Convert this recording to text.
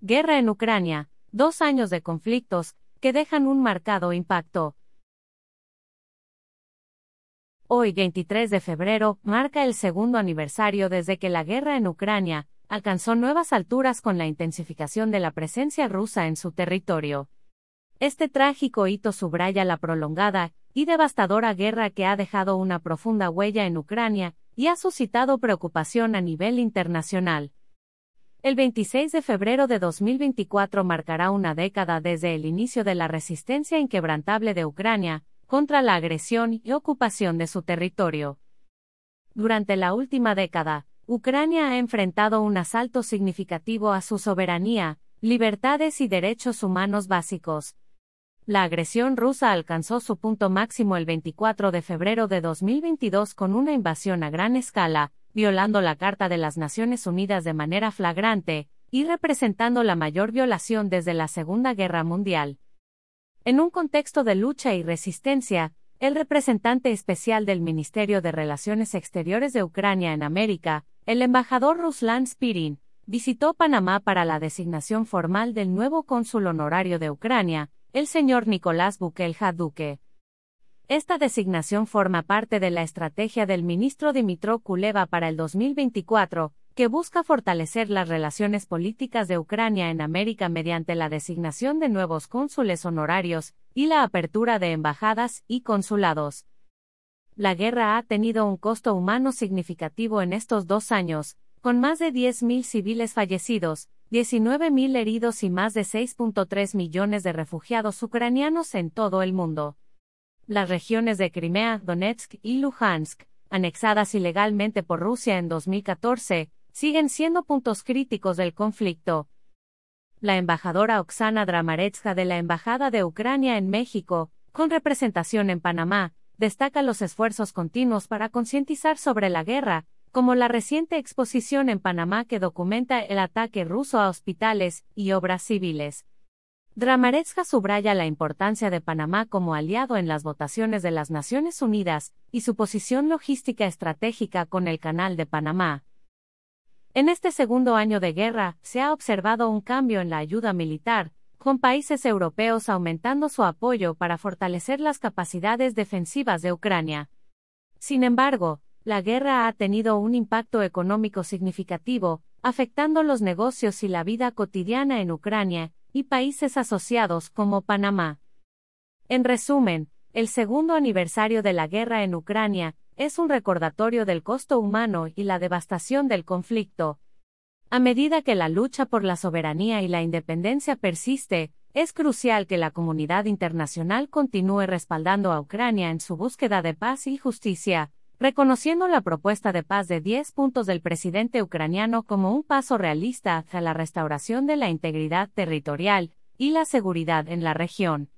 Guerra en Ucrania, dos años de conflictos, que dejan un marcado impacto. Hoy, 23 de febrero, marca el segundo aniversario desde que la guerra en Ucrania alcanzó nuevas alturas con la intensificación de la presencia rusa en su territorio. Este trágico hito subraya la prolongada y devastadora guerra que ha dejado una profunda huella en Ucrania y ha suscitado preocupación a nivel internacional. El 26 de febrero de 2024 marcará una década desde el inicio de la resistencia inquebrantable de Ucrania contra la agresión y ocupación de su territorio. Durante la última década, Ucrania ha enfrentado un asalto significativo a su soberanía, libertades y derechos humanos básicos. La agresión rusa alcanzó su punto máximo el 24 de febrero de 2022 con una invasión a gran escala, violando la Carta de las Naciones Unidas de manera flagrante, y representando la mayor violación desde la Segunda Guerra Mundial. En un contexto de lucha y resistencia, el representante especial del Ministerio de Relaciones Exteriores de Ucrania en América, el embajador Ruslan Spirin, visitó Panamá para la designación formal del nuevo cónsul honorario de Ucrania, el señor Nicolás Bukelja Duque. Esta designación forma parte de la estrategia del ministro Dimitro Kuleva para el 2024, que busca fortalecer las relaciones políticas de Ucrania en América mediante la designación de nuevos cónsules honorarios y la apertura de embajadas y consulados. La guerra ha tenido un costo humano significativo en estos dos años, con más de 10.000 civiles fallecidos, 19.000 heridos y más de 6.3 millones de refugiados ucranianos en todo el mundo las regiones de Crimea, Donetsk y Luhansk, anexadas ilegalmente por Rusia en 2014, siguen siendo puntos críticos del conflicto. La embajadora Oksana Dramaretska de la Embajada de Ucrania en México, con representación en Panamá, destaca los esfuerzos continuos para concientizar sobre la guerra, como la reciente exposición en Panamá que documenta el ataque ruso a hospitales y obras civiles. Dramaretska subraya la importancia de Panamá como aliado en las votaciones de las Naciones Unidas y su posición logística estratégica con el Canal de Panamá. En este segundo año de guerra, se ha observado un cambio en la ayuda militar, con países europeos aumentando su apoyo para fortalecer las capacidades defensivas de Ucrania. Sin embargo, la guerra ha tenido un impacto económico significativo, afectando los negocios y la vida cotidiana en Ucrania, y países asociados como Panamá. En resumen, el segundo aniversario de la guerra en Ucrania es un recordatorio del costo humano y la devastación del conflicto. A medida que la lucha por la soberanía y la independencia persiste, es crucial que la comunidad internacional continúe respaldando a Ucrania en su búsqueda de paz y justicia, reconociendo la propuesta de paz de 10 puntos del presidente ucraniano como un paso realista hacia la restauración de la integridad territorial y la seguridad en la región.